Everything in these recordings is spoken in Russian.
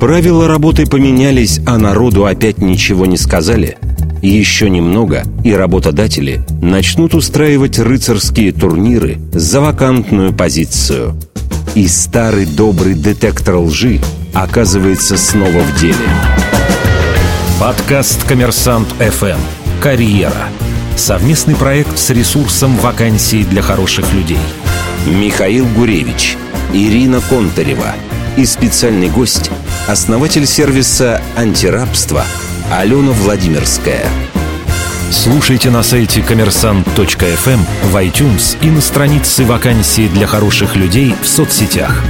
Правила работы поменялись, а народу опять ничего не сказали. Еще немного, и работодатели начнут устраивать рыцарские турниры за вакантную позицию. И старый добрый детектор лжи оказывается снова в деле. Подкаст «Коммерсант ФМ. Карьера». Совместный проект с ресурсом вакансий для хороших людей. Михаил Гуревич, Ирина Контарева и специальный гость, основатель сервиса «Антирабство» Алена Владимирская. Слушайте на сайте коммерсант.фм, в iTunes и на странице вакансий для хороших людей в соцсетях.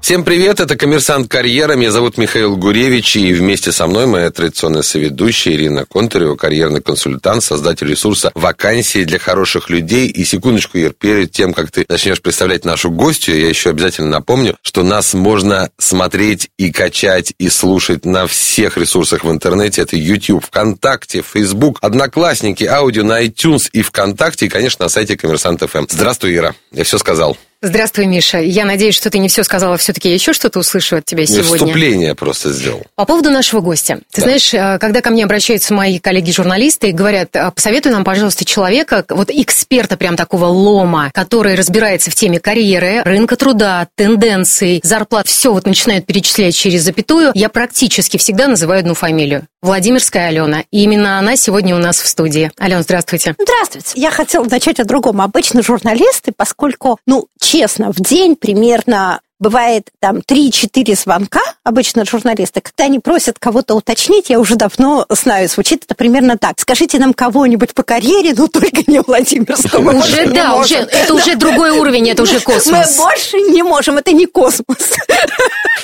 Всем привет, это «Коммерсант Карьера». Меня зовут Михаил Гуревич, и вместе со мной моя традиционная соведущая Ирина Контарева, карьерный консультант, создатель ресурса «Вакансии для хороших людей». И секундочку, Ир, перед тем, как ты начнешь представлять нашу гостью, я еще обязательно напомню, что нас можно смотреть и качать, и слушать на всех ресурсах в интернете. Это YouTube, ВКонтакте, Facebook, Одноклассники, аудио на iTunes и ВКонтакте, и, конечно, на сайте «Коммерсант ФМ». Здравствуй, Ира. Я все сказал. Здравствуй, Миша. Я надеюсь, что ты не все сказала, все-таки я еще что-то услышу от тебя сегодня. Вступление просто сделал. По поводу нашего гостя. Ты да. знаешь, э, когда ко мне обращаются мои коллеги-журналисты и говорят, «А, посоветуй нам, пожалуйста, человека, вот эксперта прям такого лома, который разбирается в теме карьеры, рынка труда, тенденций, зарплат, все вот начинают перечислять через запятую, я практически всегда называю одну фамилию. Владимирская Алена. И именно она сегодня у нас в студии. Алена, здравствуйте. Здравствуйте. Я хотела начать о другом. Обычно журналисты, поскольку, ну, честно, в день примерно бывает там 3-4 звонка, обычно журналисты, когда они просят кого-то уточнить, я уже давно знаю, звучит это примерно так. Скажите нам кого-нибудь по карьере, но только не Владимирского. Уже, да, уже, это уже другой уровень, это уже космос. Мы больше не можем, это не космос.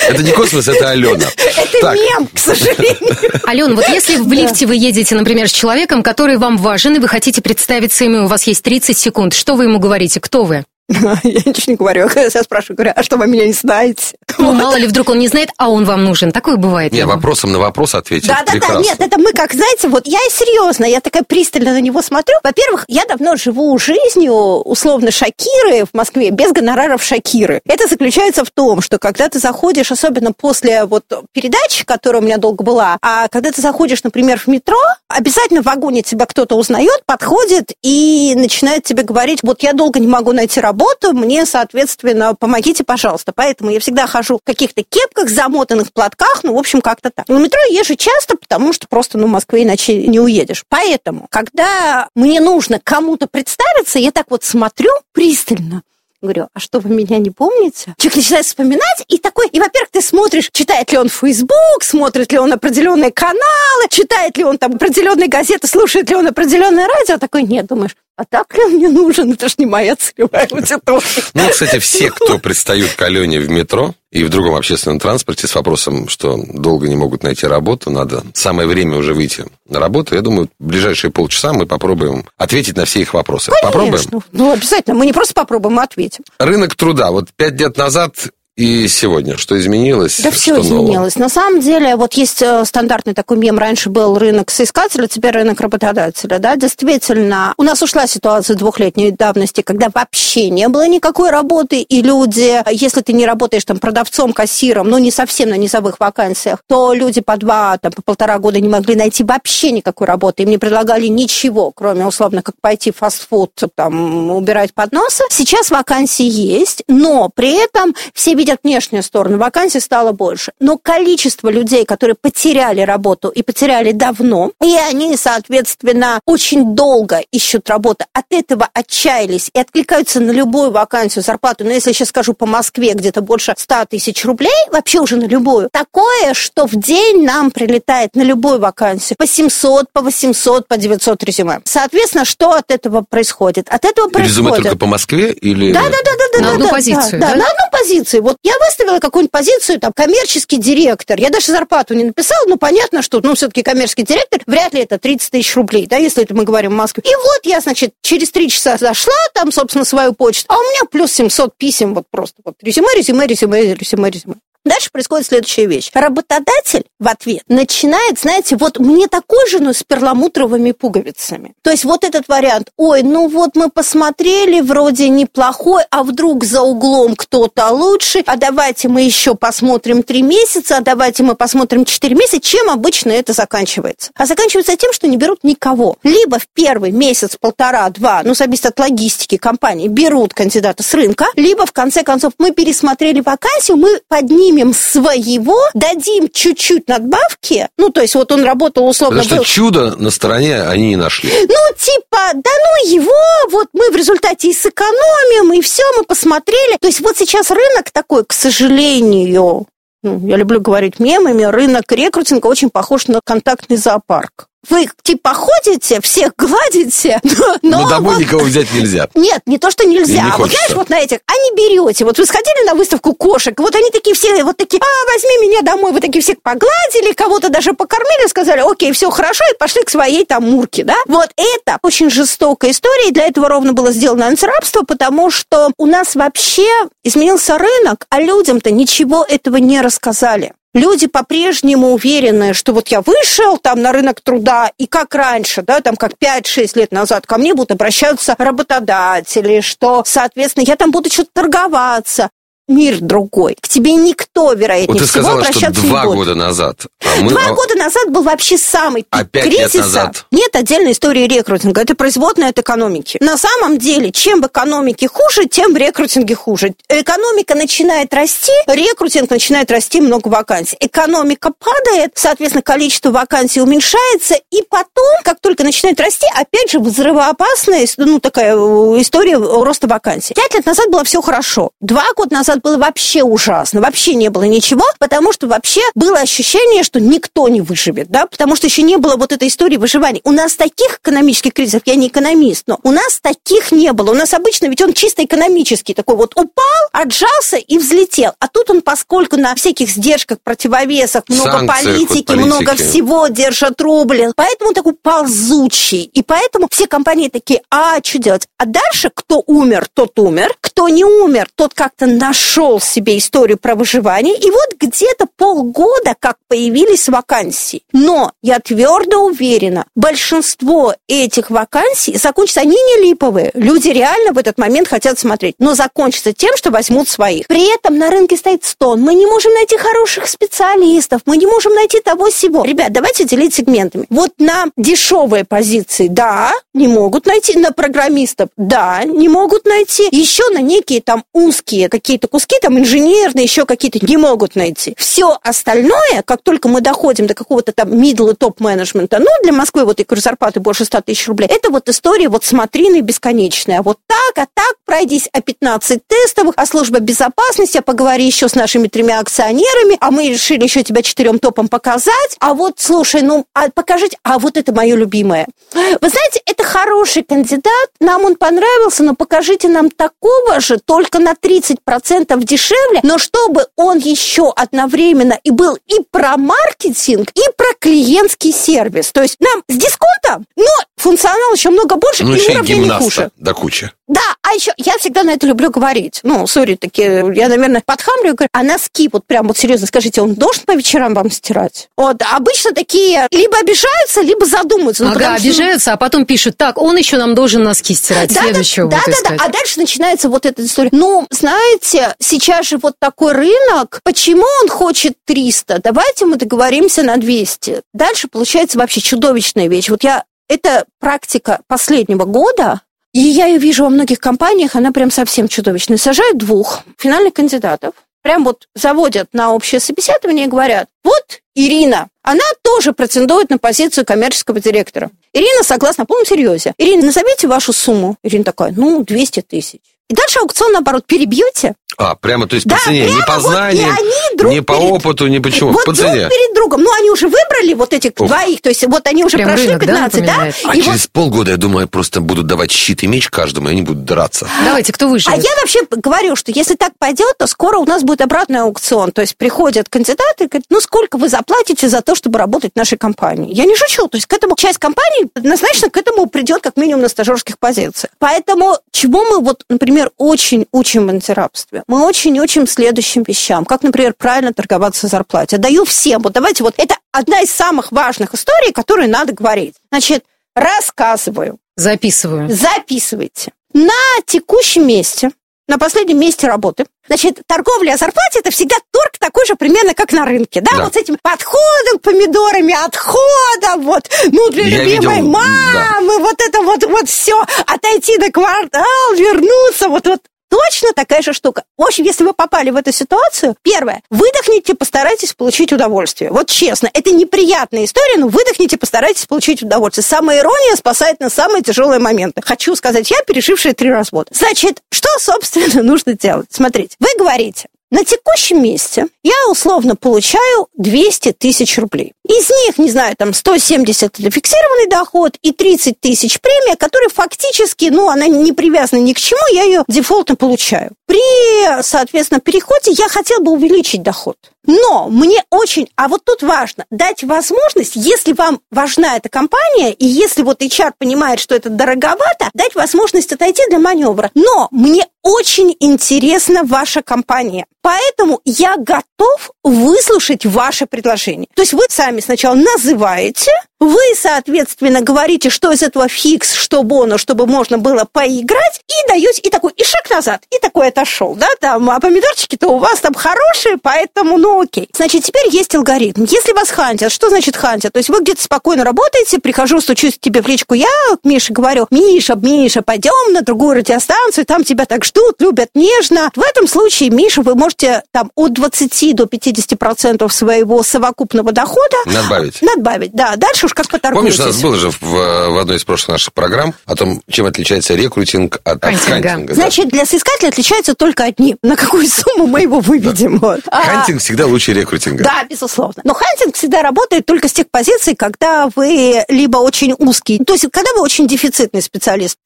Это не космос, это Алена. Это так. мем, к сожалению. Алена, вот если в лифте вы едете, например, с человеком, который вам важен, и вы хотите представиться ему, у вас есть 30 секунд, что вы ему говорите, кто вы? Я ничего не говорю. Я спрашиваю, говорю, а что вы меня не знаете? Ну, вот. мало ли, вдруг он не знает, а он вам нужен. Такое бывает. Не, вопросом на вопрос ответить. Да, да, да. Нет, это мы, как, знаете, вот я и серьезно, я такая пристально на него смотрю. Во-первых, я давно живу жизнью, условно, Шакиры в Москве, без гонораров Шакиры. Это заключается в том, что когда ты заходишь, особенно после вот передачи, которая у меня долго была, а когда ты заходишь, например, в метро, обязательно в вагоне тебя кто-то узнает, подходит и начинает тебе говорить, вот я долго не могу найти работу, работу, мне, соответственно, помогите, пожалуйста. Поэтому я всегда хожу в каких-то кепках, замотанных платках, ну, в общем, как-то так. На метро езжу часто, потому что просто, ну, в Москве иначе не уедешь. Поэтому, когда мне нужно кому-то представиться, я так вот смотрю пристально, Говорю, а что, вы меня не помните? Человек начинает вспоминать, и такой, и, во-первых, ты смотришь, читает ли он Facebook, смотрит ли он определенные каналы, читает ли он там определенные газеты, слушает ли он определенное радио, такой, нет, думаешь, а так ли он мне нужен? Это ж не моя целевая аудитория. Ну, кстати, все, кто пристают к Алене в метро и в другом общественном транспорте с вопросом, что долго не могут найти работу, надо самое время уже выйти на работу, я думаю, в ближайшие полчаса мы попробуем ответить на все их вопросы. Конечно. Попробуем? Ну, обязательно. Мы не просто попробуем, мы ответим. Рынок труда. Вот пять лет назад и сегодня? Что изменилось? Да все изменилось. Нового? На самом деле, вот есть э, стандартный такой мем. Раньше был рынок соискателя, теперь рынок работодателя. Да? Действительно, у нас ушла ситуация двухлетней давности, когда вообще не было никакой работы, и люди, если ты не работаешь там продавцом, кассиром, ну не совсем на низовых вакансиях, то люди по два, там, по полтора года не могли найти вообще никакой работы. Им не предлагали ничего, кроме, условно, как пойти в фастфуд, там, убирать подносы. Сейчас вакансии есть, но при этом все видят внешнюю сторону, вакансий стало больше. Но количество людей, которые потеряли работу и потеряли давно, и они, соответственно, очень долго ищут работу, от этого отчаялись и откликаются на любую вакансию, зарплату. Но если я сейчас скажу по Москве, где-то больше 100 тысяч рублей, вообще уже на любую. Такое, что в день нам прилетает на любую вакансию по 700, по 800, по 900 резюме. Соответственно, что от этого происходит? От этого происходит... Резюме только по Москве или... Да, да, на одну позицию, да? Да, на одну позицию. Вот я выставила какую-нибудь позицию, там, коммерческий директор. Я даже зарплату не написала, но понятно, что, ну, все-таки коммерческий директор, вряд ли это 30 тысяч рублей, да, если это мы говорим в Москве. И вот я, значит, через три часа зашла, там, собственно, свою почту, а у меня плюс 700 писем, вот просто вот резюме, резюме, резюме, резюме, резюме. Дальше происходит следующая вещь. Работодатель в ответ начинает, знаете, вот мне такой же, но с перламутровыми пуговицами. То есть вот этот вариант, ой, ну вот мы посмотрели, вроде неплохой, а вдруг за углом кто-то лучше, а давайте мы еще посмотрим три месяца, а давайте мы посмотрим четыре месяца. Чем обычно это заканчивается? А заканчивается тем, что не берут никого. Либо в первый месяц, полтора, два, ну, зависит от логистики компании, берут кандидата с рынка, либо в конце концов мы пересмотрели вакансию, мы поднимем своего, дадим чуть-чуть надбавки, ну, то есть вот он работал условно... Потому был... что чудо на стороне они не нашли. Ну, типа, да ну его, вот мы в результате и сэкономим, и все, мы посмотрели. То есть вот сейчас рынок такой, к сожалению, ну, я люблю говорить мемами, рынок рекрутинга очень похож на контактный зоопарк вы типа ходите, всех гладите, но, но, но домой вот... никого взять нельзя. Нет, не то, что нельзя. Не а вот знаешь, вот на этих, а не берете. Вот вы сходили на выставку кошек, вот они такие все, вот такие, а, возьми меня домой, вы такие всех погладили, кого-то даже покормили, сказали, окей, все хорошо, и пошли к своей там мурке, да? Вот это очень жестокая история, и для этого ровно было сделано антирабство, потому что у нас вообще изменился рынок, а людям-то ничего этого не рассказали люди по-прежнему уверены, что вот я вышел там на рынок труда, и как раньше, да, там как 5-6 лет назад ко мне будут обращаться работодатели, что, соответственно, я там буду что-то торговаться мир другой. К тебе никто, вероятнее вот ты всего, сказала, обращаться что два не года назад. А мы... Два года назад был вообще самый пик а кризиса. Лет назад. Нет отдельной истории рекрутинга. Это производная от экономики. На самом деле, чем в экономике хуже, тем в рекрутинге хуже. Экономика начинает расти, рекрутинг начинает расти, много вакансий. Экономика падает, соответственно, количество вакансий уменьшается, и потом, как только начинает расти, опять же, взрывоопасная, ну, такая э, история роста вакансий. Пять лет назад было все хорошо. Два года назад назад было вообще ужасно, вообще не было ничего, потому что вообще было ощущение, что никто не выживет, да, потому что еще не было вот этой истории выживания. У нас таких экономических кризисов, я не экономист, но у нас таких не было. У нас обычно ведь он чисто экономический, такой вот упал, отжался и взлетел. А тут он, поскольку на всяких сдержках, противовесах, много политики, много всего держат рубли, поэтому он такой ползучий. И поэтому все компании такие, а, что делать? А дальше кто умер, тот умер, кто не умер, тот как-то наш нашел себе историю про выживание, и вот где-то полгода как появились вакансии. Но я твердо уверена, большинство этих вакансий закончатся, они не липовые. Люди реально в этот момент хотят смотреть, но закончатся тем, что возьмут своих. При этом на рынке стоит стон. Мы не можем найти хороших специалистов, мы не можем найти того всего. Ребят, давайте делить сегментами. Вот на дешевые позиции, да, не могут найти. На программистов, да, не могут найти. Еще на некие там узкие какие-то куски там инженерные, еще какие-то не могут найти. Все остальное, как только мы доходим до какого-то там middle и топ-менеджмента, ну, для Москвы вот и зарплаты больше 100 тысяч рублей, это вот история вот смотрины бесконечная. Вот так, а так пройдись, а 15 тестовых, а служба безопасности, а поговори еще с нашими тремя акционерами, а мы решили еще тебя четырем топом показать, а вот, слушай, ну, а покажите, а вот это мое любимое. Вы знаете, это хороший кандидат, нам он понравился, но покажите нам такого же, только на 30% процентов дешевле, но чтобы он еще одновременно и был и про маркетинг, и про клиентский сервис. То есть нам с дисконтом, но функционал еще много больше, ну, и еще уровень не хуже. Да куча. Да, а еще я всегда на это люблю говорить. Ну, сори, такие, я, наверное, подхамлю говорю, а носки, вот прям вот серьезно, скажите, он должен по вечерам вам стирать? Вот, обычно такие либо обижаются, либо задумаются. Ну, ага, обижаются, что... а потом пишут, так, он еще нам должен носки стирать, да, следующего да, да, да, а дальше начинается вот эта история. Ну, знаете, сейчас же вот такой рынок, почему он хочет 300? Давайте мы договоримся на 200. Дальше получается вообще чудовищная вещь. Вот я это практика последнего года, и я ее вижу во многих компаниях, она прям совсем чудовищная. Сажают двух финальных кандидатов, прям вот заводят на общее собеседование и говорят, вот Ирина, она тоже претендует на позицию коммерческого директора. Ирина согласна, на полном серьезе. Ирина, назовите вашу сумму. Ирина такая, ну, 200 тысяч. И дальше аукцион, наоборот, перебьете. А, прямо, то есть да, по цене, не по знаниям, вот не по перед... опыту, не почему, вот по цене. друг перед другом. Ну, они уже выбрали вот этих Ух. двоих, то есть вот они уже Прям прошли рынок, 15, да? да? А и через вот... полгода, я думаю, просто будут давать щит и меч каждому, и они будут драться. Давайте, кто выше? А я вообще говорю, что если так пойдет, то скоро у нас будет обратный аукцион. То есть приходят кандидаты и говорят, ну, сколько вы заплатите за то, чтобы работать в нашей компании? Я не шучу. То есть к этому часть компании однозначно к этому придет как минимум на стажерских позициях. Поэтому чего мы вот, например, очень учим в антирабстве? Мы очень учим следующим вещам, как, например, правильно торговаться зарплате. Даю всем. Вот давайте вот это одна из самых важных историй, которые надо говорить. Значит, рассказываю. Записываю. Записывайте. На текущем месте на последнем месте работы. Значит, торговля о зарплате это всегда торг такой же примерно, как на рынке. Да, да. вот с этим подходом, помидорами, отходом, вот, ну, для Я любимой видел, мамы, да. вот это вот, вот все, отойти на квартал, вернуться, вот, вот Точно такая же штука. В общем, если вы попали в эту ситуацию, первое, выдохните, постарайтесь получить удовольствие. Вот честно, это неприятная история, но выдохните, постарайтесь получить удовольствие. Самая ирония спасает на самые тяжелые моменты. Хочу сказать, я пережившая три развода. Значит, что, собственно, нужно делать? Смотрите, вы говорите, на текущем месте я условно получаю 200 тысяч рублей. Из них, не знаю, там 170 это фиксированный доход и 30 тысяч премия, которая фактически, ну, она не привязана ни к чему, я ее дефолтно получаю. При, соответственно, переходе я хотел бы увеличить доход. Но мне очень, а вот тут важно, дать возможность, если вам важна эта компания, и если вот HR понимает, что это дороговато, дать возможность отойти для маневра. Но мне очень интересна ваша компания. Поэтому я готов выслушать ваше предложение. То есть вы сами сначала называете, вы, соответственно, говорите, что из этого фикс, что бонус, чтобы можно было поиграть, и даете, и такой, и шаг назад, и такой отошел, да, там, а помидорчики-то у вас там хорошие, поэтому, ну, окей. Значит, теперь есть алгоритм. Если вас хантят, что значит хантят? То есть вы где-то спокойно работаете, прихожу, стучусь тебе в личку, я к Мише говорю, Миша, Миша, пойдем на другую радиостанцию, там тебя так ждут, любят нежно. В этом случае, Миша, вы можете там от 20 до 50 процентов своего совокупного дохода надбавить. Надбавить, да. Дальше уж как поторгуетесь. Помнишь, у нас было же в, в одной из прошлых наших программ о том, чем отличается рекрутинг от хантинга. хантинга Значит, для соискателя отличаются только одни. На какую сумму мы его выведем. Вот. А, хантинг всегда лучше рекрутинга. Да, безусловно. Но хантинг всегда работает только с тех позиций, когда вы либо очень узкий, то есть когда вы очень дефицитный специалист.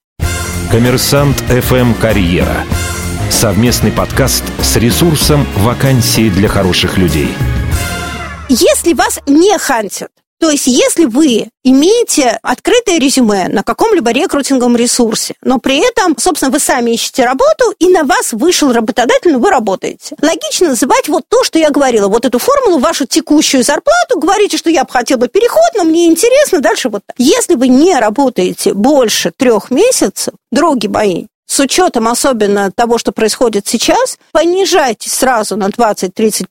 Коммерсант FM Карьера. Совместный подкаст с ресурсом «Вакансии для хороших людей». Если вас не хантят, то есть, если вы имеете открытое резюме на каком-либо рекрутинговом ресурсе, но при этом, собственно, вы сами ищете работу, и на вас вышел работодатель, но вы работаете. Логично называть вот то, что я говорила, вот эту формулу, вашу текущую зарплату, говорите, что я бы хотел бы переход, но мне интересно, дальше вот так. Если вы не работаете больше трех месяцев, дороги мои, с учетом особенно того, что происходит сейчас, понижайте сразу на 20-30%.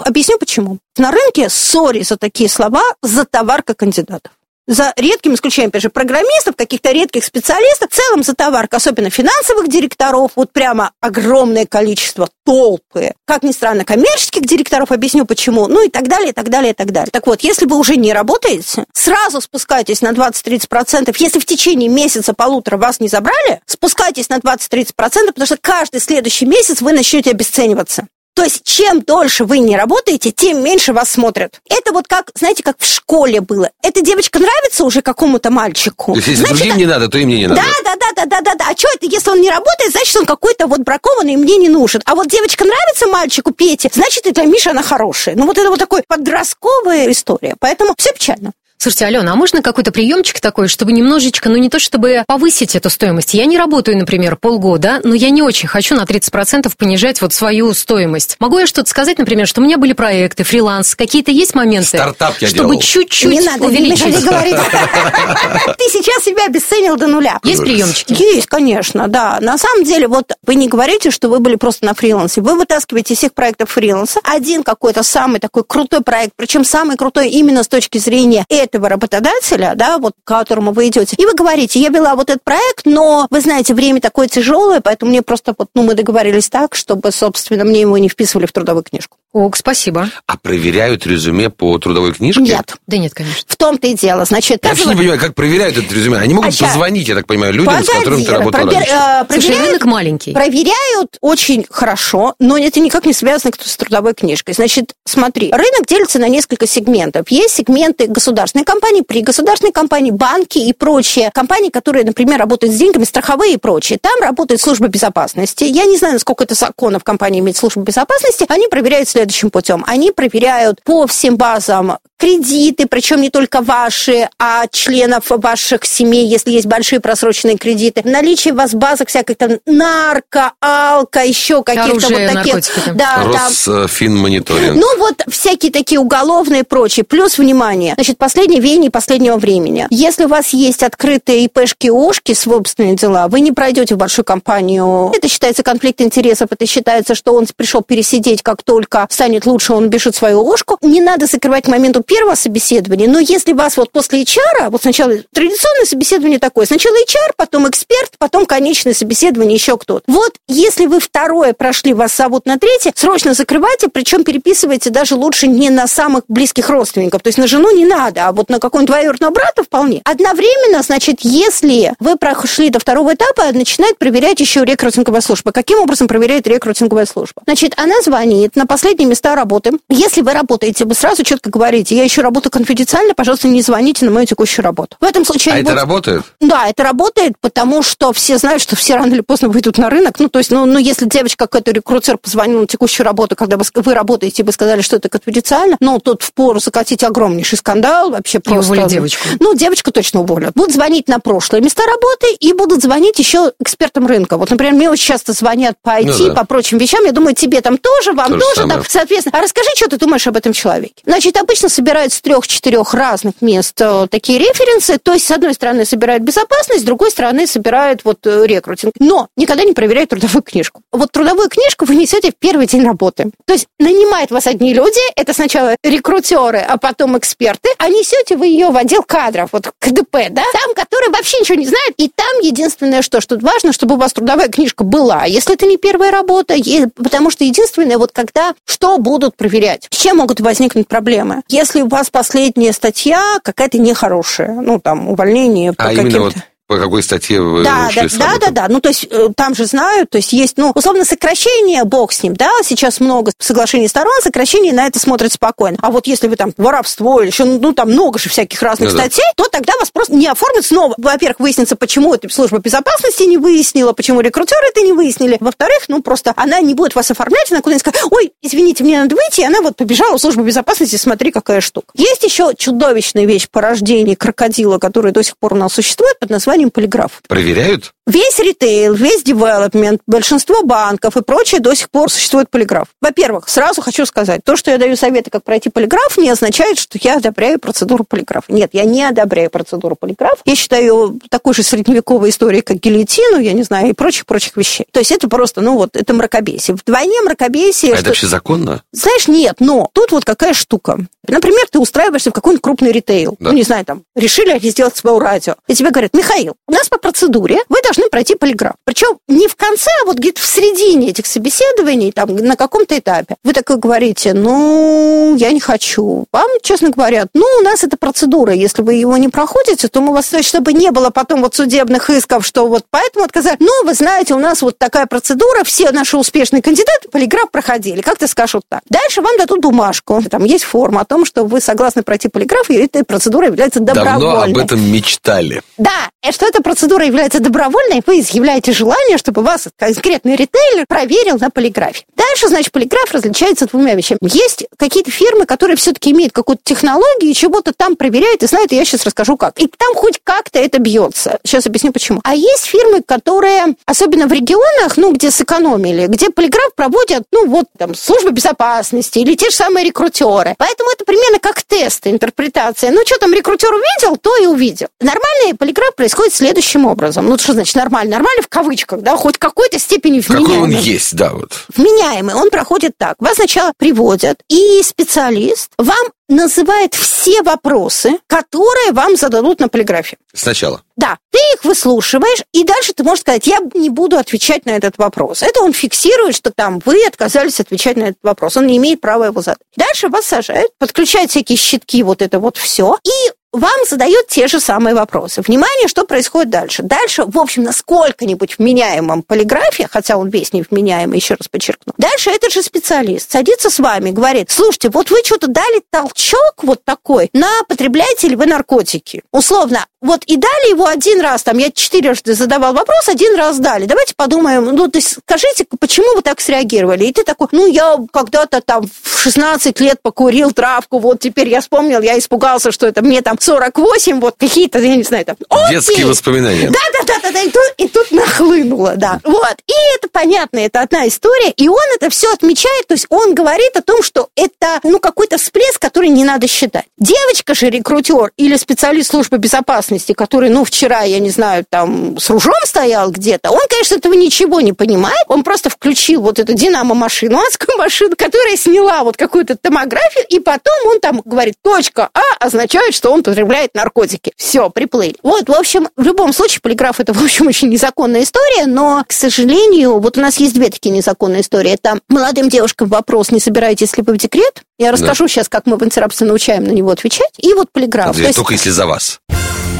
Объясню почему. На рынке ссори за такие слова за товарка кандидатов за редким исключением, опять же, программистов, каких-то редких специалистов, в целом за товарка, особенно финансовых директоров, вот прямо огромное количество, толпы. Как ни странно, коммерческих директоров, объясню почему, ну и так далее, и так далее, и так далее. Так вот, если вы уже не работаете, сразу спускайтесь на 20-30%. Если в течение месяца, полутора вас не забрали, спускайтесь на 20-30%, потому что каждый следующий месяц вы начнете обесцениваться. То есть, чем дольше вы не работаете, тем меньше вас смотрят. Это вот как, знаете, как в школе было. Эта девочка нравится уже какому-то мальчику. То есть, если значит, другим не надо, то и мне не надо. Да, да, да, да, да, да, да. А что это, если он не работает, значит, он какой-то вот бракованный и мне не нужен. А вот девочка нравится мальчику Пете, значит, и для Миши она хорошая. Ну, вот это вот такой подростковая история. Поэтому все печально. Слушайте, Алена, а можно какой-то приемчик такой, чтобы немножечко, ну не то чтобы повысить эту стоимость? Я не работаю, например, полгода, но я не очень хочу на 30% понижать вот свою стоимость. Могу я что-то сказать, например, что у меня были проекты, фриланс, какие-то есть моменты? Стартап я Чтобы делал. чуть-чуть не надо, увеличить. Не говорить. Ты сейчас себя обесценил до нуля. Есть приемчики? Есть, конечно, да. На самом деле, вот вы не говорите, что вы были просто на фрилансе. Вы вытаскиваете из всех проектов фриланса один какой-то самый такой крутой проект, причем самый крутой именно с точки зрения этого работодателя, да, вот к которому вы идете, и вы говорите, я вела вот этот проект, но, вы знаете, время такое тяжелое, поэтому мне просто вот, ну, мы договорились так, чтобы, собственно, мне его не вписывали в трудовую книжку. Ок, спасибо. А проверяют резюме по трудовой книжке? Нет. Да нет, конечно. В том-то и дело. Значит, Я вообще не понимаю, как проверяют это резюме. Они могут А позвонить, я так понимаю, людям, с Погоди, которыми ты работал пробер- раньше. э, Слушай, проверяют- рынок маленький. Проверяют очень хорошо, но это никак не связано с трудовой книжкой. Значит, смотри, рынок делится на несколько сегментов. Есть сегменты государственной компании, при государственной компании, банки и прочие компании, которые, например, работают с деньгами, страховые и прочие. Там работает служба безопасности. Я не знаю, насколько это законно в компании иметь службу безопасности. Они проверяют следующим путем. Они проверяют по всем базам кредиты, причем не только ваши, а членов ваших семей, если есть большие просроченные кредиты, наличие у вас базок всяких там нарко, алко, еще каких-то вот таких. Да, Росфинмониторинг. Ну вот всякие такие уголовные и прочие. Плюс, внимание, значит, последнее веяние последнего времени. Если у вас есть открытые ИПшки, ОшКи, собственные дела, вы не пройдете в большую компанию. Это считается конфликт интересов, это считается, что он пришел пересидеть, как только станет лучше, он бежит свою ОшКу. Не надо закрывать моменту первого собеседования, но если вас вот после HR, вот сначала традиционное собеседование такое, сначала HR, потом эксперт, потом конечное собеседование, еще кто-то. Вот если вы второе прошли, вас зовут на третье, срочно закрывайте, причем переписывайте даже лучше не на самых близких родственников, то есть на жену не надо, а вот на какого-нибудь двоюродного брата вполне. Одновременно, значит, если вы прошли до второго этапа, начинает проверять еще рекрутинговая служба. Каким образом проверяет рекрутинговая служба? Значит, она звонит на последние места работы. Если вы работаете, вы сразу четко говорите, я еще работаю конфиденциально, пожалуйста, не звоните на мою текущую работу. В этом случае... А это работает? Да, это работает, потому что все знают, что все рано или поздно выйдут на рынок. Ну, то есть, ну, ну если девочка какой-то рекрутер позвонил на текущую работу, когда вы, вы работаете, и вы сказали, что это конфиденциально, ну, тут впору закатить огромнейший скандал, вообще просто... И девочку. Ну, девочку точно уволят. Будут звонить на прошлые места работы и будут звонить еще экспертам рынка. Вот, например, мне очень часто звонят по IT, ну, да. по прочим вещам. Я думаю, тебе там тоже, вам то тоже. Да. Соответственно, а расскажи, что ты думаешь об этом человеке. Значит, обычно собирают с трех-четырех разных мест э, такие референсы. То есть, с одной стороны, собирают безопасность, с другой стороны, собирают вот э, рекрутинг. Но никогда не проверяют трудовую книжку. Вот трудовую книжку вы несете в первый день работы. То есть, нанимают вас одни люди, это сначала рекрутеры, а потом эксперты, а несете вы ее в отдел кадров, вот КДП, да, там, который вообще ничего не знает, и там единственное, что, что важно, чтобы у вас трудовая книжка была, если это не первая работа, потому что единственное, вот когда, что будут проверять, с чем могут возникнуть проблемы. Если у вас последняя статья какая-то нехорошая, ну, там, увольнение по а каким-то... Вот по какой статье вы да, ушли да, да, да, да. Ну, то есть э, там же знают, то есть есть, ну, условно, сокращение, бог с ним, да, сейчас много соглашений сторон, сокращение на это смотрят спокойно. А вот если вы там воровство или еще, ну, там много же всяких разных ну, статей, да. то тогда вас просто не оформят снова. Во-первых, выяснится, почему эта служба безопасности не выяснила, почему рекрутеры это не выяснили. Во-вторых, ну, просто она не будет вас оформлять, она куда-нибудь скажет, ой, извините, мне надо выйти, и она вот побежала в службу безопасности, смотри, какая штука. Есть еще чудовищная вещь по рождению крокодила, которая до сих пор у нас существует под названием полиграф. Проверяют? Весь ритейл, весь девелопмент, большинство банков и прочее до сих пор существует полиграф. Во-первых, сразу хочу сказать, то, что я даю советы, как пройти полиграф, не означает, что я одобряю процедуру полиграфа. Нет, я не одобряю процедуру полиграф. Я считаю такой же средневековой историей, как гильотину, я не знаю, и прочих-прочих вещей. То есть это просто, ну вот, это мракобесие. Вдвойне мракобесие... А что... это вообще законно? Знаешь, нет, но тут вот какая штука. Например, ты устраиваешься в какой-нибудь крупный ритейл. Да. Ну, не знаю, там, решили они сделать свое радио. И тебе говорят, Михаил, у нас по процедуре вы должны пройти полиграф. Причем не в конце, а вот где-то в середине этих собеседований, там, на каком-то этапе. Вы такой говорите, ну, я не хочу. Вам, честно говорят, ну, у нас это процедура. Если вы его не проходите, то мы вас, чтобы не было потом вот судебных исков, что вот поэтому отказали. Ну, вы знаете, у нас вот такая процедура, все наши успешные кандидаты полиграф проходили. Как ты скажешь вот так? Дальше вам дадут бумажку. Там есть форма о том, что вы согласны пройти полиграф, и эта процедура является добровольной. Давно об этом мечтали. Да, что эта процедура является добровольной, вы изъявляете желание, чтобы вас конкретный ритейлер проверил на полиграфе. Дальше, значит, полиграф различается двумя вещами. Есть какие-то фирмы, которые все-таки имеют какую-то технологию чего-то там проверяют и знают, и я сейчас расскажу как. И там хоть как-то это бьется. Сейчас объясню почему. А есть фирмы, которые, особенно в регионах, ну, где сэкономили, где полиграф проводят, ну, вот там, служба безопасности или те же самые рекрутеры. Поэтому это примерно как тест, интерпретация. Ну, что там рекрутер увидел, то и увидел. Нормальный полиграф происходит следующим образом. Ну, что значит нормально? Нормально в кавычках, да, хоть какой-то степени вменяемый. Какой он есть, да, вот. Вменяемый. Он проходит так. Вас сначала приводят, и специалист вам называет все вопросы, которые вам зададут на полиграфе. Сначала? Да. Ты их выслушиваешь, и дальше ты можешь сказать, я не буду отвечать на этот вопрос. Это он фиксирует, что там вы отказались отвечать на этот вопрос. Он не имеет права его задать. Дальше вас сажают, подключают всякие щитки, вот это вот все, и вам задают те же самые вопросы. Внимание, что происходит дальше. Дальше, в общем, на сколько-нибудь вменяемом полиграфе, хотя он весь не вменяемый, еще раз подчеркну, дальше этот же специалист садится с вами, говорит, слушайте, вот вы что-то дали толчок вот такой на потребляете ли вы наркотики. Условно, Вот и дали его один раз, там я четырежды задавал вопрос, один раз дали. Давайте подумаем, ну, то есть скажите, почему вы так среагировали? И ты такой, ну, я когда-то там в 16 лет покурил травку, вот теперь я вспомнил, я испугался, что это мне там 48, вот какие-то, я не знаю, там... Окей. Детские воспоминания. Да, да, да, да, да, и тут, и тут нахлынуло, да. Вот, и это понятно, это одна история, и он это все отмечает, то есть он говорит о том, что это, ну, какой-то всплеск, который не надо считать. Девочка же рекрутер или специалист службы безопасности, который, ну, вчера, я не знаю, там, с ружом стоял где-то, он, конечно, этого ничего не понимает, он просто включил вот эту динамо-машину, адскую машину, которая сняла вот какую-то томографию, и потом он там говорит, точка А означает, что он потребляет наркотики. Все, приплыли. Вот, в общем, в любом случае, полиграф это, в общем, очень незаконная история, но, к сожалению, вот у нас есть две такие незаконные истории. Это молодым девушкам вопрос, не собираетесь ли вы в декрет? Я расскажу да. сейчас, как мы в инцерапсе научаем на него отвечать. И вот полиграф. Это, есть... Только если за вас.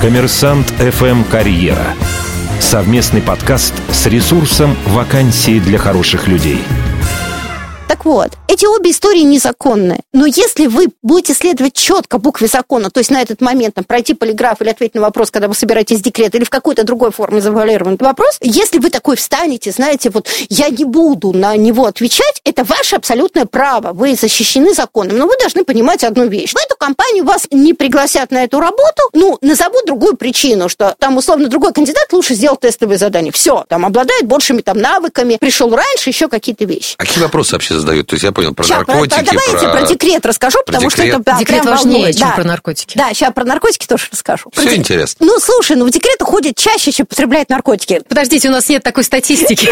Коммерсант FM «Карьера». Совместный подкаст с ресурсом «Вакансии для хороших людей». Так вот, эти обе истории незаконные. Но если вы будете следовать четко букве закона, то есть на этот момент там, пройти полиграф или ответить на вопрос, когда вы собираетесь декрет, или в какой-то другой форме завуалирован вопрос, если вы такой встанете, знаете, вот я не буду на него отвечать, это ваше абсолютное право. Вы защищены законом. Но вы должны понимать одну вещь. В эту компанию вас не пригласят на эту работу, ну, назовут другую причину, что там, условно, другой кандидат лучше сделал тестовые задания. Все, там обладает большими там навыками, пришел раньше, еще какие-то вещи. А какие вопросы вообще задают? То есть я понял про сейчас, наркотики, про, Давайте про... про декрет расскажу, про потому декрет. что это да, Декрет важнее, волнует. чем да. про наркотики. Да, сейчас про наркотики тоже расскажу. Все про интересно. Ну, слушай, ну в декрет уходит чаще, чем потребляет наркотики. Подождите, у нас нет такой статистики.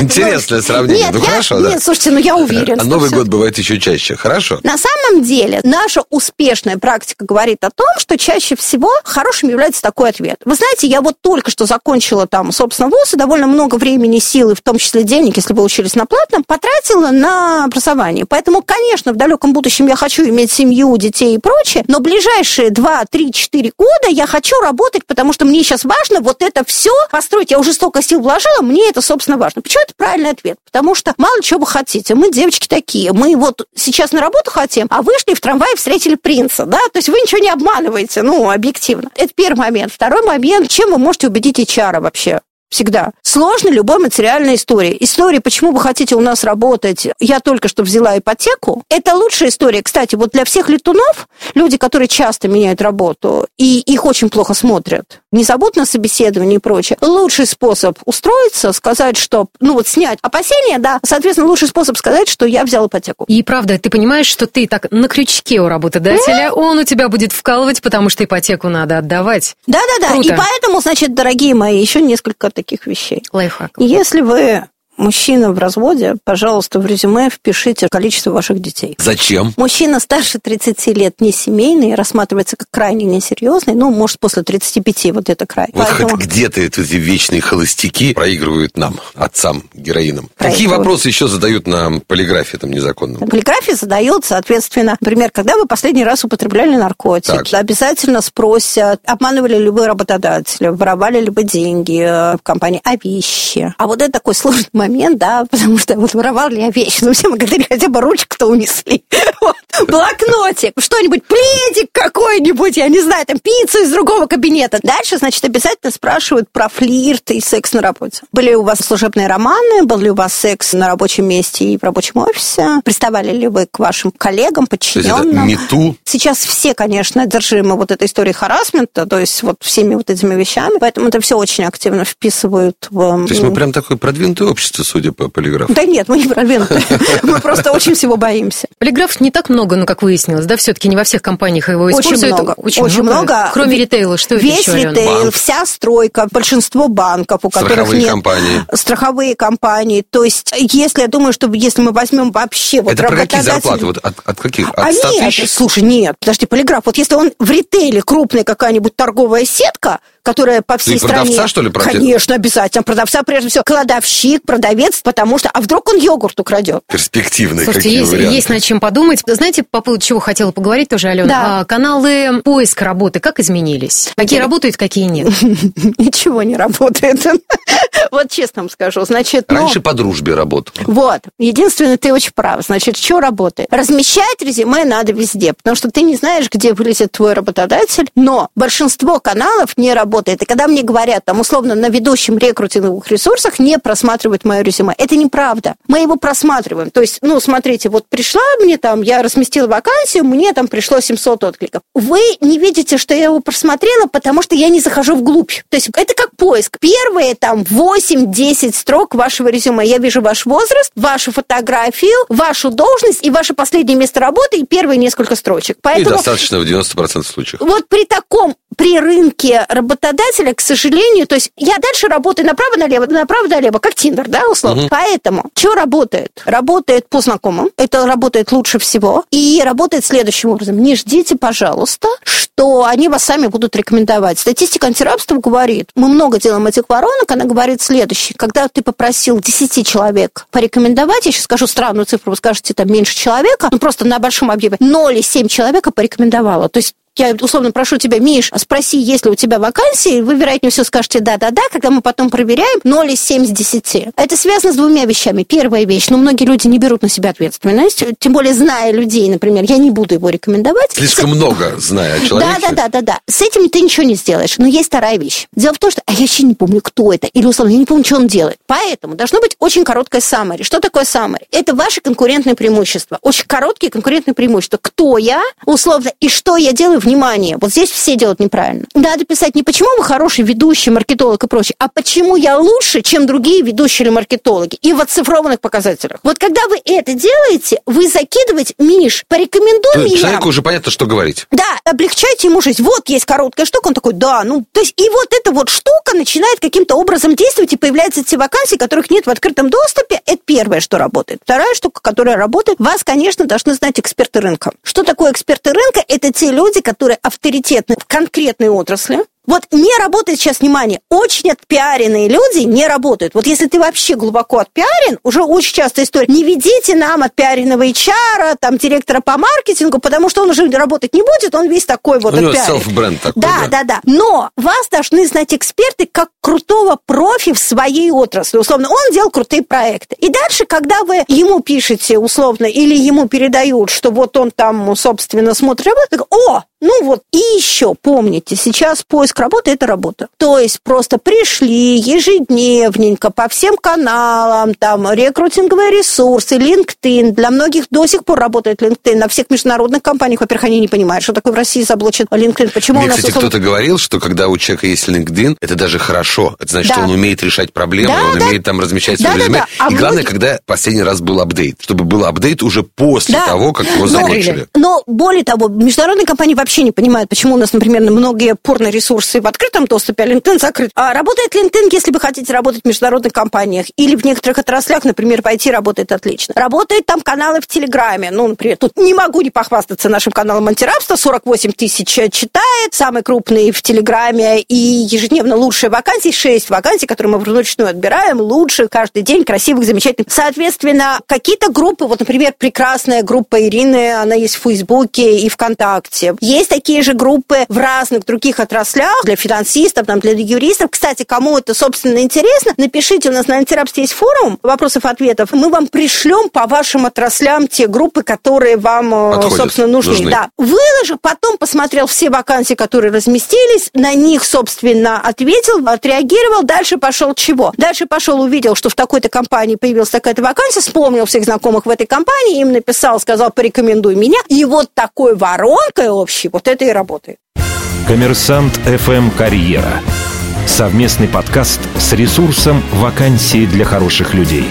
Интересное сравнение. Ну, хорошо, да. Нет, слушайте, ну я уверен. А Новый год бывает еще чаще. Хорошо. На самом деле, наша успешная практика говорит о том, что чаще всего хорошим является такой ответ. Вы знаете, я вот только что закончила там, собственно, вуз, и довольно много времени, силы, в том числе денег, если вы учились на платном, потратила на образование. Поэтому, конечно, в далеком будущем я хочу иметь семью, детей и прочее, но ближайшие 2, 3, 4 года я хочу работать, потому что мне сейчас важно вот это все построить. Я уже столько сил вложила, мне это, собственно, важно. Почему это правильный ответ? Потому что мало чего вы хотите. Мы, девочки, такие. Мы вот сейчас на работу хотим, а вышли в трамвае, встретили принца, да? То есть вы ничего не обманываете, ну, объективно. Это первый момент. Второй момент, чем вы можете убедить HR вообще? Всегда. Сложно любой материальной истории. История, почему вы хотите у нас работать, я только что взяла ипотеку, это лучшая история. Кстати, вот для всех летунов, люди, которые часто меняют работу, и их очень плохо смотрят, не зовут на собеседование и прочее, лучший способ устроиться, сказать, что, ну вот снять опасения, да, соответственно, лучший способ сказать, что я взял ипотеку. И правда, ты понимаешь, что ты так на крючке у работодателя, mm-hmm. он у тебя будет вкалывать, потому что ипотеку надо отдавать. Да-да-да, и поэтому, значит, дорогие мои, еще несколько таких вещей. Лайфхак. Если вы Мужчина в разводе, пожалуйста, в резюме впишите количество ваших детей. Зачем? Мужчина старше 30 лет не семейный, рассматривается как крайне несерьезный, ну, может, после 35 вот это край. Вот Поэтому... хоть где-то эти вечные холостяки проигрывают нам, отцам, героинам. Какие вопросы еще задают на полиграфии там незаконном? На полиграфии задают, соответственно, например, когда вы последний раз употребляли наркотики, так. обязательно спросят, обманывали ли вы работодателя, воровали ли вы деньги в компании, а вещи. А вот это такой сложный момент, да, потому что вот воровал ли я вещи, ну все мы говорили, хотя бы ручку-то унесли. Вот. Блокнотик, что-нибудь, пледик какой-нибудь, я не знаю, там пиццу из другого кабинета. Дальше, значит, обязательно спрашивают про флирт и секс на работе. Были у вас служебные романы, был ли у вас секс на рабочем месте и в рабочем офисе? Приставали ли вы к вашим коллегам, подчиненным? То есть Сейчас все, конечно, одержимы вот этой историей харасмента, то есть вот всеми вот этими вещами, поэтому это все очень активно вписывают в... То есть мы прям такой продвинутый общество учится, судя по полиграфу. Да нет, мы не продвинутые. Мы просто очень всего боимся. Полиграф не так много, ну, как выяснилось, да, все-таки не во всех компаниях его используют. Очень много. Очень много. Кроме ритейла, что Весь еще, ритейл, вся стройка, большинство банков, у которых нет... компании. Страховые компании. То есть, если я думаю, что если мы возьмем вообще... Вот Это про какие зарплаты? Вот от, от каких? От а 100 нет, слушай, нет, подожди, полиграф, вот если он в ритейле крупная какая-нибудь торговая сетка, которая по всей Ты стране... продавца, что ли, про Конечно, обязательно. Продавца, прежде всего, кладовщик, продавец, потому что... А вдруг он йогурт украдет? Перспективные Слушайте, какие есть, варианты. есть над чем подумать. Знаете, по поводу чего хотела поговорить тоже, Алена? Да. А, каналы поиска работы как изменились? Какие Да. работают, какие нет? Ничего не работает. Вот честно вам скажу. Значит, ну, Раньше по дружбе работал. Вот. Единственное, ты очень прав. Значит, что работает? Размещать резюме надо везде, потому что ты не знаешь, где вылезет твой работодатель, но большинство каналов не работает. И когда мне говорят, там, условно, на ведущем рекрутинговых ресурсах не просматривают мое резюме, это неправда. Мы его просматриваем. То есть, ну, смотрите, вот пришла мне там, я разместила вакансию, мне там пришло 700 откликов. Вы не видите, что я его просмотрела, потому что я не захожу вглубь. То есть, это как поиск. Первые там 8-10 строк вашего резюме. Я вижу ваш возраст, вашу фотографию, вашу должность и ваше последнее место работы и первые несколько строчек. И Поэтому достаточно в 90% случаев. вот при таком, при рынке работодателя, к сожалению, то есть я дальше работаю направо-налево, направо-налево, как Тиндер, да, условно. Поэтому, что работает? Работает по знакомым, это работает лучше всего, и работает следующим образом. Не ждите, пожалуйста, что они вас сами будут рекомендовать. Статистика антирабства говорит, мы много делаем этих воронок, она говорит следующее. Когда ты попросил 10 человек порекомендовать, я сейчас скажу странную цифру, вы скажете, там меньше человека, ну просто на большом объеме, 0,7 человека порекомендовало. То есть я условно прошу тебя, Миш, спроси, есть ли у тебя вакансии, вы, вероятнее всего, скажете да-да-да, когда мы потом проверяем 0,7 с 10. Это связано с двумя вещами. Первая вещь, ну, многие люди не берут на себя ответственность, тем более, зная людей, например, я не буду его рекомендовать. Слишком много, зная о человеке. Да, да, да, да, да. С этим ты ничего не сделаешь. Но есть вторая вещь. Дело в том, что а я вообще не помню, кто это. Или, условно, я не помню, что он делает. Поэтому должно быть очень короткое summary. Что такое summary? Это ваше конкурентное преимущество. Очень короткие конкурентные преимущества. Кто я, условно, и что я делаю, внимание. Вот здесь все делают неправильно. Надо писать не почему вы хороший ведущий, маркетолог и прочее, а почему я лучше, чем другие ведущие или маркетологи. И в оцифрованных показателях. Вот когда вы это делаете, вы закидываете, Миш, порекомендуй меня. Человеку уже понятно, что говорить. Да, облегчайте ему жизнь. Вот есть короткая штука, он такой, да, ну, то есть, и вот эта вот штука начинает каким-то образом действовать, и появляются те вакансии, которых нет в открытом доступе. Это первое, что работает. Вторая штука, которая работает, вас, конечно, должны знать эксперты рынка. Что такое эксперты рынка? Это те люди, которые авторитетны в конкретной отрасли, вот не работает сейчас, внимание, очень отпиаренные люди не работают. Вот если ты вообще глубоко отпиарен, уже очень частая история, не ведите нам отпиаренного HR, там, директора по маркетингу, потому что он уже работать не будет, он весь такой вот У него отпиарен. self-бренд такой, Да, да. да, да. Но вас должны знать эксперты как крутого профи в своей отрасли. Условно, он делал крутые проекты. И дальше, когда вы ему пишете, условно, или ему передают, что вот он там, собственно, смотрит о, ну вот, и еще помните, сейчас поиск работы – это работа. То есть просто пришли ежедневненько по всем каналам, там, рекрутинговые ресурсы, LinkedIn. Для многих до сих пор работает LinkedIn. На всех международных компаниях, во-первых, они не понимают, что такое в России заблочен LinkedIn. Почему Мне, у нас кстати, условно- кто-то говорил, что когда у человека есть LinkedIn, это даже хорошо. Это значит, Да. что он умеет решать проблемы, Да, он да. умеет там размещать Да, да, резюме. да. А И главное, многие- когда последний раз был апдейт. Чтобы был апдейт уже после Да. того, как его Но- заблочили. Но более того, международные компании вообще не понимают, почему у нас, например, многие порно-ресурсы в открытом доступе, а LinkedIn закрыт. А работает LinkedIn, если вы хотите работать в международных компаниях или в некоторых отраслях, например, IT работает отлично. Работают там каналы в Телеграме. Ну, например, тут не могу не похвастаться нашим каналом антирабства. 48 тысяч читает, самый крупный в Телеграме, и ежедневно лучшие вакансии, 6 вакансий, которые мы вручную отбираем, лучше каждый день, красивых, замечательных. Соответственно, какие-то группы, вот, например, прекрасная группа Ирины, она есть в Фейсбуке и ВКонтакте. Есть такие же группы в разных других отраслях для финансистов, там, для юристов. Кстати, кому это, собственно, интересно, напишите, у нас на антирабстве есть форум вопросов-ответов. Мы вам пришлем по вашим отраслям те группы, которые вам, э, Подходят, собственно, нужны. нужны. Да. Выложил, потом посмотрел все вакансии, которые разместились, на них, собственно, ответил, отреагировал, дальше пошел чего? Дальше пошел, увидел, что в такой-то компании появилась такая-то вакансия, вспомнил всех знакомых в этой компании, им написал, сказал, порекомендуй меня. И вот такой воронкой общей, вот это и работает. Коммерсант ФМ Карьера. Совместный подкаст с ресурсом «Вакансии для хороших людей».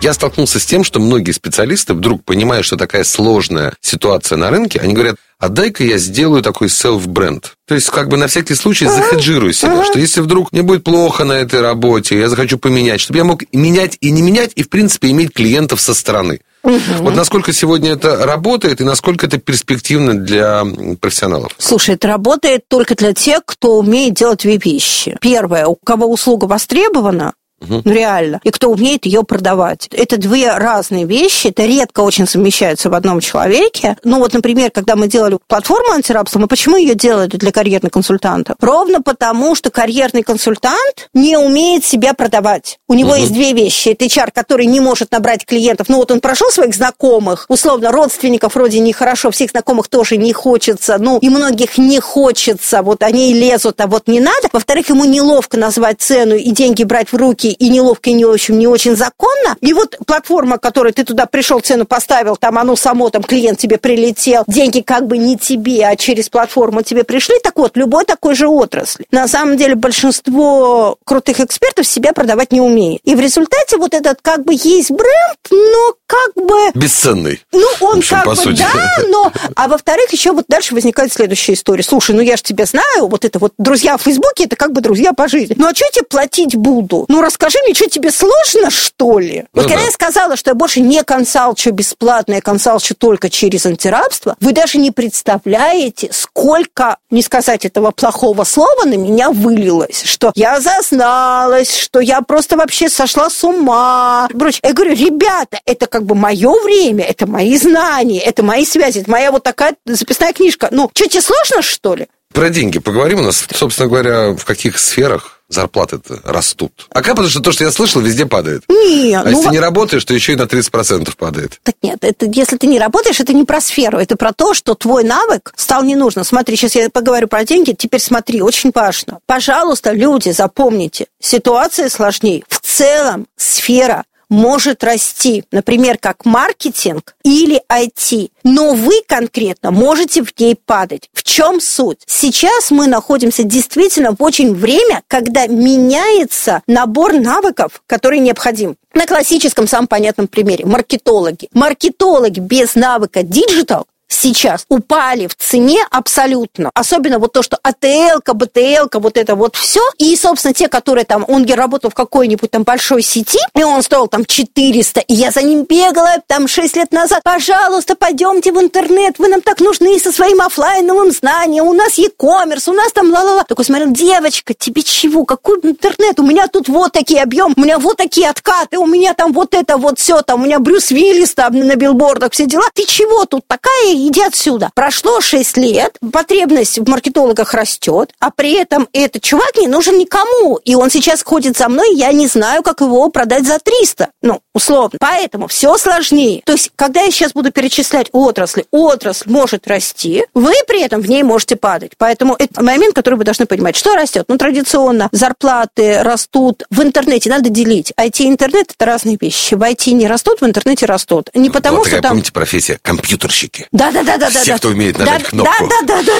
Я столкнулся с тем, что многие специалисты вдруг понимая, что такая сложная ситуация на рынке, они говорят, а дай-ка я сделаю такой self-бренд. То есть, как бы на всякий случай захеджирую себя, что если вдруг мне будет плохо на этой работе, я захочу поменять, чтобы я мог менять и не менять, и, в принципе, иметь клиентов со стороны. Угу. Вот насколько сегодня это работает и насколько это перспективно для профессионалов? Слушай, это работает только для тех, кто умеет делать две вещи. Первое, у кого услуга востребована, Угу. Ну, реально. И кто умеет ее продавать. Это две разные вещи, это редко очень совмещается в одном человеке. Ну, вот, например, когда мы делали платформу антирабства, мы почему ее делали для карьерных консультантов? Ровно потому, что карьерный консультант не умеет себя продавать. У него угу. есть две вещи. Это HR, который не может набрать клиентов. Ну, вот он прошел своих знакомых, условно, родственников вроде нехорошо, всех знакомых тоже не хочется, ну, и многих не хочется, вот они лезут, а вот не надо. Во-вторых, ему неловко назвать цену и деньги брать в руки и неловко, и не очень, не очень законно. И вот платформа, которой ты туда пришел, цену поставил, там оно само, там клиент тебе прилетел, деньги как бы не тебе, а через платформу тебе пришли. Так вот, любой такой же отрасли. На самом деле большинство крутых экспертов себя продавать не умеет. И в результате вот этот как бы есть бренд, но как бы... Бесценный. Ну, он общем, как бы, сути. да, но... А во-вторых, еще вот дальше возникает следующая история. Слушай, ну я же тебя знаю, вот это вот друзья в Фейсбуке, это как бы друзья по жизни. Ну, а что я тебе платить буду? Ну, расскажи мне, что тебе сложно, что ли? Вот ну, когда да. я сказала, что я больше не консалчу бесплатно, я консалчу только через антирабство, вы даже не представляете, сколько, не сказать этого плохого слова, на меня вылилось. Что я зазналась, что я просто вообще сошла с ума. Я говорю, ребята, это как бы мое время, это мои знания, это мои связи, это моя вот такая записная книжка. Ну, что, тебе сложно, что ли? Про деньги поговорим у нас, собственно говоря, в каких сферах зарплаты-то растут. А как, потому что то, что я слышал, везде падает. Нет. А ну, если не работаешь, то еще и на 30% падает. Так нет, это, если ты не работаешь, это не про сферу, это про то, что твой навык стал не нужным. Смотри, сейчас я поговорю про деньги, теперь смотри, очень важно. Пожалуйста, люди, запомните, ситуация сложнее. В целом сфера может расти, например, как маркетинг или IT, но вы конкретно можете в ней падать. В чем суть? Сейчас мы находимся действительно в очень время, когда меняется набор навыков, который необходим. На классическом, самом понятном примере, маркетологи. Маркетолог без навыка digital сейчас упали в цене абсолютно. Особенно вот то, что ATL, BTL, вот это вот все. И, собственно, те, которые там, он работал в какой-нибудь там большой сети, и он стоил там 400, и я за ним бегала там 6 лет назад. Пожалуйста, пойдемте в интернет, вы нам так нужны со своим офлайновым знанием, у нас e-commerce, у нас там ла-ла-ла. Такой смотрел, девочка, тебе чего, какой интернет? У меня тут вот такие объемы, у меня вот такие откаты, у меня там вот это вот все, там у меня Брюс Виллис там на билбордах, все дела. Ты чего тут такая иди отсюда. Прошло 6 лет, потребность в маркетологах растет, а при этом этот чувак не нужен никому. И он сейчас ходит за мной, я не знаю, как его продать за 300. Ну, условно. Поэтому все сложнее. То есть, когда я сейчас буду перечислять отрасли, отрасль может расти, вы при этом в ней можете падать. Поэтому это момент, который вы должны понимать. Что растет? Ну, традиционно зарплаты растут. В интернете надо делить. IT и интернет – это разные вещи. В IT не растут, в интернете растут. Не потому, вот такая, что там... помните, профессия – компьютерщики. Да-да-да. Все, кто умеет нажать кнопку. Да-да-да.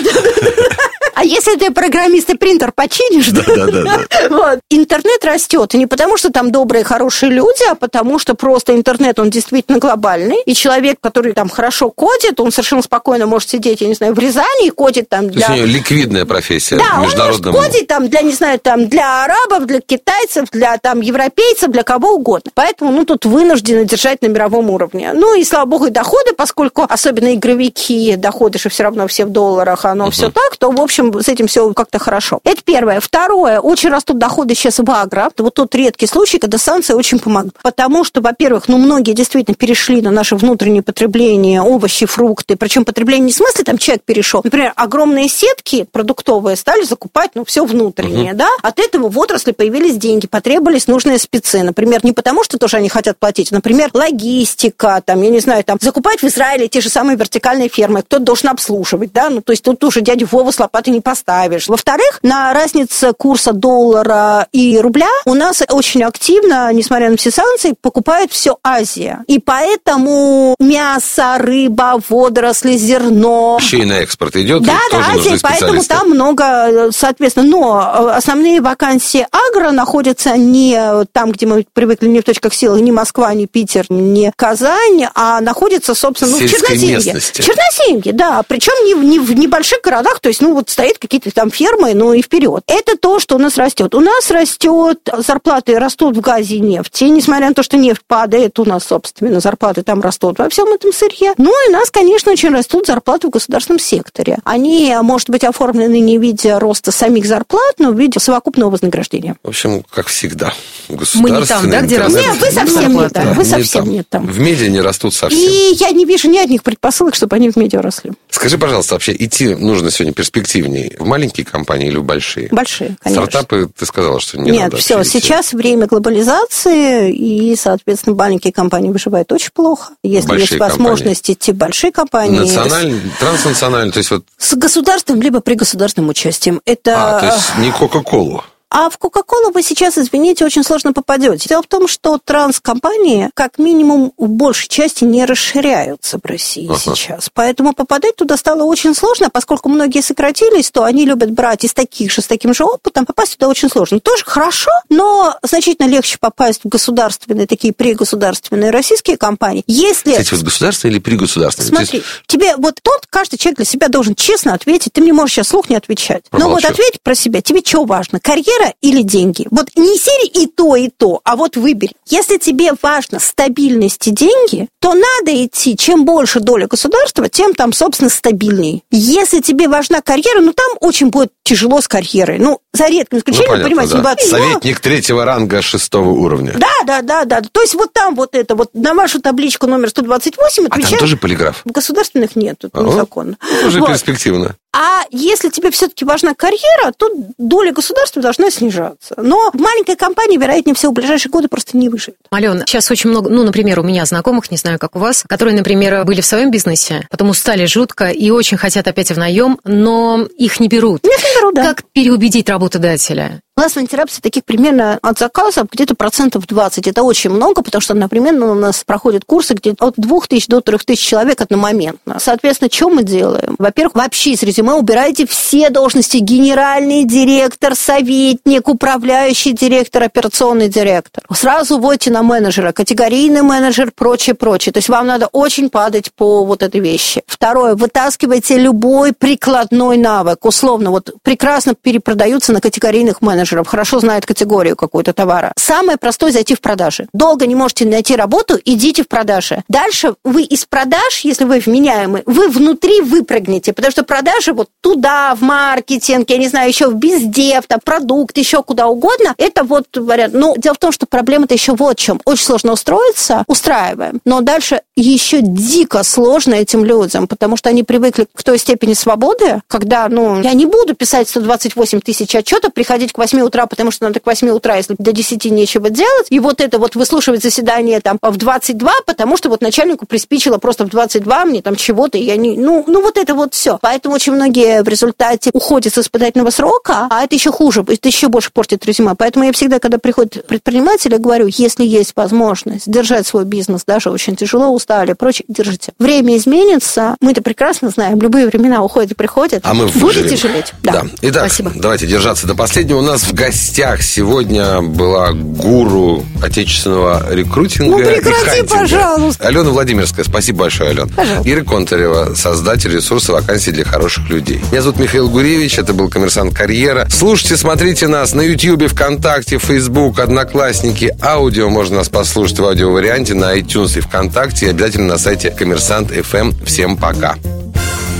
А если ты программист и принтер починишь, да, да, да, да. Вот. интернет растет не потому, что там добрые, хорошие люди, а потому что просто интернет, он действительно глобальный, и человек, который там хорошо кодит, он совершенно спокойно может сидеть, я не знаю, в Рязани и кодит там для... То есть у него ликвидная профессия да, международном... он может кодить там для, не знаю, там для арабов, для китайцев, для там европейцев, для кого угодно. Поэтому, ну, тут вынуждены держать на мировом уровне. Ну, и, слава богу, и доходы, поскольку особенно игровики, доходы же все равно все в долларах, оно угу. все так, то, в общем, с этим все как-то хорошо. Это первое. Второе, очень растут доходы сейчас в агро. Вот тот редкий случай, когда санкции очень помогут. Потому что, во-первых, ну, многие действительно перешли на наше внутреннее потребление овощи, фрукты. Причем потребление не в смысле там человек перешел. Например, огромные сетки продуктовые стали закупать, ну, все внутреннее, угу. да? От этого в отрасли появились деньги, потребовались нужные спецы. Например, не потому, что тоже они хотят платить. Например, логистика, там, я не знаю, там, закупать в Израиле те же самые вертикальные фермы. Кто должен обслуживать, да? Ну, то есть тут уже дядю Вову с лопатой не не поставишь. Во-вторых, на разнице курса доллара и рубля у нас очень активно, несмотря на все санкции, покупает все Азия. И поэтому мясо, рыба, водоросли, зерно... Еще и на экспорт идет. Да, да, Азия, поэтому там много, соответственно. Но основные вакансии агро находятся не там, где мы привыкли, не в точках силы, не Москва, не Питер, не Казань, а находятся, собственно, ну, в Черноземье. Местности. Черноземье, да. Причем не, не в небольших городах, то есть, ну, вот стоит какие-то там фермы, ну и вперед. Это то, что у нас растет. У нас растет, зарплаты растут в газе и нефти, несмотря на то, что нефть падает, у нас, собственно, зарплаты там растут во всем этом сырье. Ну и у нас, конечно, очень растут зарплаты в государственном секторе. Они, может быть, оформлены не в виде роста самих зарплат, но в виде совокупного вознаграждения. В общем, как всегда, Мы не там, да, где растут? Нет, вы совсем не там. Вы совсем не там. В медиа не растут совсем. И я не вижу ни одних предпосылок, чтобы они в медиа росли. Скажи, пожалуйста, вообще идти нужно сегодня перспективнее в маленькие компании или в большие? Большие, конечно. Стартапы, ты сказала, что не Нет, надо все, идти. сейчас время глобализации, и, соответственно, маленькие компании выживают очень плохо. Если Большие есть возможность идти в большие компании... Национальный, транснациональный, то есть вот... С государственным либо при государственном участием. Это... А, то есть не Кока-Колу. А в Кока-Колу вы сейчас, извините, очень сложно попадете. Дело в том, что транскомпании, как минимум, в большей части не расширяются в России Ага. сейчас. Поэтому попадать туда стало очень сложно, поскольку многие сократились, то они любят брать из таких же, с таким же опытом. Попасть туда очень сложно. Тоже хорошо, но значительно легче попасть в государственные, такие пригосударственные российские компании. Если... Кстати, вот государственный или пригосударственный? То Смотри, есть тебе вот тот, каждый человек для себя должен честно ответить. Ты мне можешь сейчас слух не отвечать. Но вот Промолчу. ответь про себя. Тебе что важно, карьера или деньги? Вот не серии и то, и то, а вот выбери. Если тебе важно стабильность и деньги, то надо идти, чем больше доля государства, тем там, собственно, стабильней. Если тебе важна карьера, ну там очень будет тяжело с карьерой. Ну, за редким ну, исключением, понятно, понимаете, да. бывает, но- Советник третьего ранга шестого уровня. Да, да, да, да. То есть вот там вот это, вот на вашу табличку номер 128 А там отвечает... тоже полиграф? В государственных нет, это незаконно. Уже Вот. перспективно. А если тебе все-таки важна карьера, то доля государства должна снижаться. Но маленькая компания, вероятнее всего, в ближайшие годы просто не выживет. Ален, сейчас очень много, ну, например, у меня знакомых, не знаю, как у вас, которые, например, были в своем бизнесе, потом устали жутко и очень хотят опять в наем, но их не берут. Нет, не беру, да. Как переубедить работодателя? У нас в антирапсе таких примерно от заказов где-то процентов 20. Это очень много, потому что одновременно у нас проходят курсы где от 2000 до 3000 человек одномоментно. Соответственно, что мы делаем? Во-первых, вообще из резюме убирайте все должности. Генеральный директор, советник, управляющий директор, операционный директор. Сразу вводите на менеджера, категорийный менеджер, прочее, прочее. То есть вам надо очень падать по вот этой вещи. Второе, вытаскивайте любой прикладной навык. Условно, вот прекрасно перепродаются на категорийных менеджеров, хорошо знают категорию какую-то товара. Самое простое зайти в продажи. Долго не можете найти работу, идите в продажи. Дальше вы из продаж, если вы вменяемый, вы внутри выпрыгнете, потому что продажи вот туда, в маркетинг, я не знаю, еще в бездев, там, продукт, еще куда угодно, это вот вариант. Но дело в том, что проблема-то еще вот в чем. Очень сложно устроиться, устраиваем, но дальше еще дико сложно этим людям, потому что они привыкли к той степени свободы, когда, ну, я не буду писать 128 тысяч отчетов, приходить к 8 утра, потому что надо к 8 утра, если до 10 нечего делать, и вот это вот выслушивать заседание там в 22, потому что вот начальнику приспичило просто в 22 мне там чего-то, и я не... Ну, ну вот это вот все. Поэтому очень многие в результате уходят с испытательного срока, а это еще хуже, это еще больше портит резюме. Поэтому я всегда, когда приходят предприниматели, говорю, если есть возможность держать свой бизнес, даже очень тяжело, устали, прочее, держите. Время изменится, мы это прекрасно знаем, любые времена уходят и приходят. А мы Будете выживем. жалеть? Да. Итак, Спасибо. давайте держаться до последнего. У нас в гостях сегодня была гуру отечественного рекрутинга Ну, и прекрати, хантинга. пожалуйста. Алена Владимирская. Спасибо большое, Алена. Пожалуйста. Ира Контарева, создатель ресурса вакансий для хороших людей. Меня зовут Михаил Гуревич, это был «Коммерсант Карьера». Слушайте, смотрите нас на YouTube, ВКонтакте, Facebook, Одноклассники. Аудио можно нас послушать в аудиоварианте на iTunes и ВКонтакте. И обязательно на сайте Коммерсант FM. Всем пока.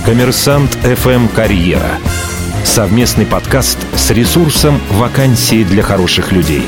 Коммерсант ФМ «Карьера». Совместный подкаст с ресурсом «Вакансии для хороших людей».